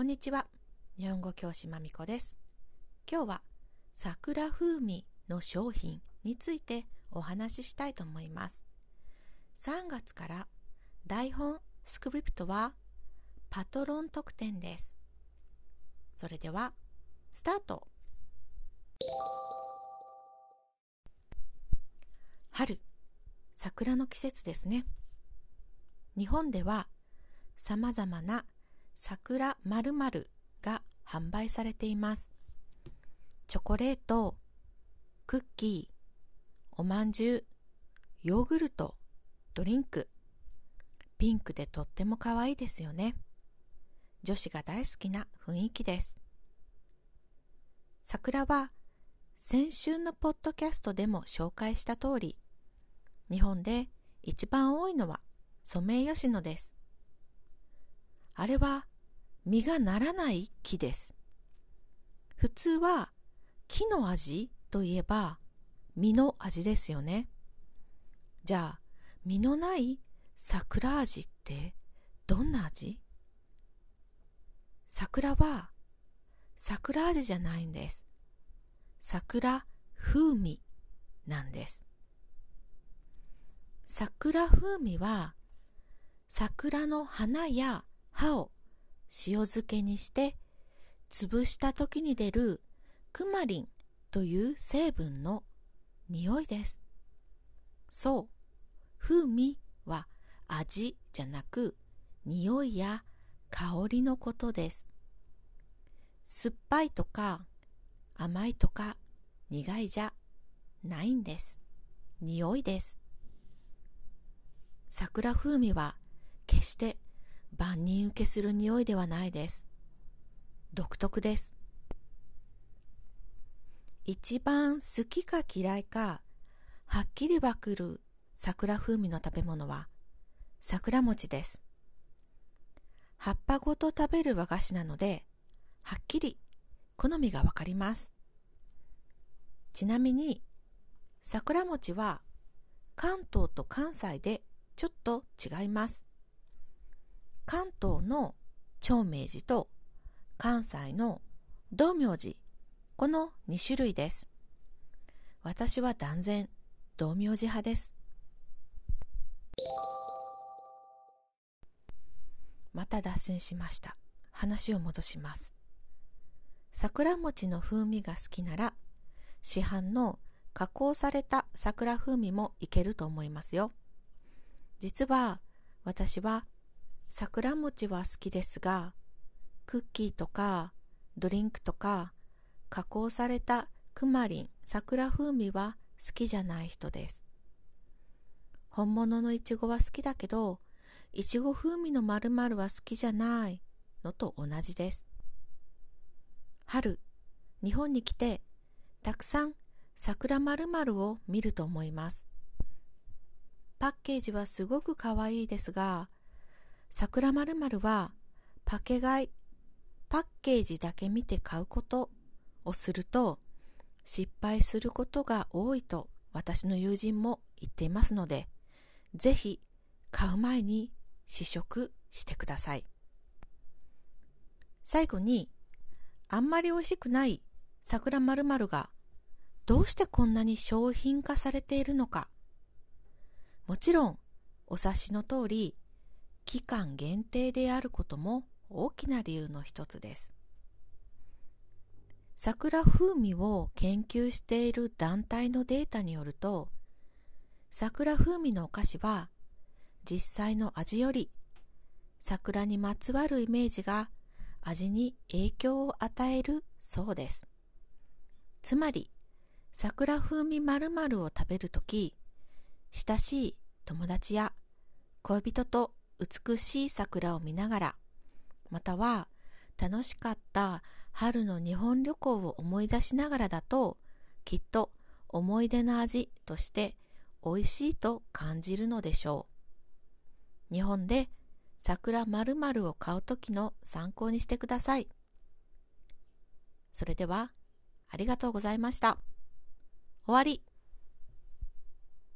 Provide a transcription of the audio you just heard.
こんにちは。日本語教師まみこです。今日は桜風味の商品についてお話ししたいと思います。3月から台本スクリプトはパトロン特典です。それではスタート春桜の季節ですね。日本ではさまざまな桜〇〇が販売されています。チョコレート、クッキー、おまんじゅう、ヨーグルト、ドリンク。ピンクでとっても可愛いですよね。女子が大好きな雰囲気です。桜は先週のポッドキャストでも紹介した通り、日本で一番多いのはソメイヨシノです。あれは実がならない木です。普通は木の味といえば実の味ですよね。じゃあ、実のない桜味ってどんな味？桜は桜味じゃないんです。桜風味なんです。桜風味は桜の花や葉を塩漬けにして潰した時に出るクマリンという成分の匂いです。そう、風味は味じゃなく匂いや香りのことです。酸っぱいとか甘いとか苦いじゃないんです。匂いです。桜風味は決して万人受けする匂いではないです。独特です。一番好きか嫌いか、はっきりわかる桜風味の食べ物は桜餅です。葉っぱごと食べる和菓子なので、はっきり好みがわかります。ちなみに、桜餅は関東と関西でちょっと違います。関東の長明寺と関西の道明寺、この2種類です。私は断然道明寺派です。また脱線しました。話を戻します。桜餅の風味が好きなら、市販の加工された桜風味もいけると思いますよ。実は私は桜餅は好きですが、クッキーとかドリンクとか加工されたクマリン、桜風味は好きじゃない人です。本物のいちごは好きだけど、いちご風味の〇〇は好きじゃないのと同じです。春、日本に来てたくさん桜〇〇を見ると思います。パッケージはすごく可愛いですが、桜まるはパケ買い、パッケージだけ見て買うことをすると失敗することが多いと私の友人も言っていますので、ぜひ買う前に試食してください。最後に、あんまり美味しくない桜まるがどうしてこんなに商品化されているのか。もちろん、お察しの通り、期間限定であることも大きな理由の一つです。桜風味を研究している団体のデータによると、桜風味のお菓子は実際の味より桜にまつわるイメージが味に影響を与えるそうです。つまり、桜風味〇〇を食べるとき、親しい友達や恋人と美しい桜を見ながら、または楽しかった春の日本旅行を思い出しながらだと、きっと思い出の味として美味しいと感じるのでしょう。日本で桜〇〇を買うときの参考にしてください。それでは、ありがとうございました。終わり。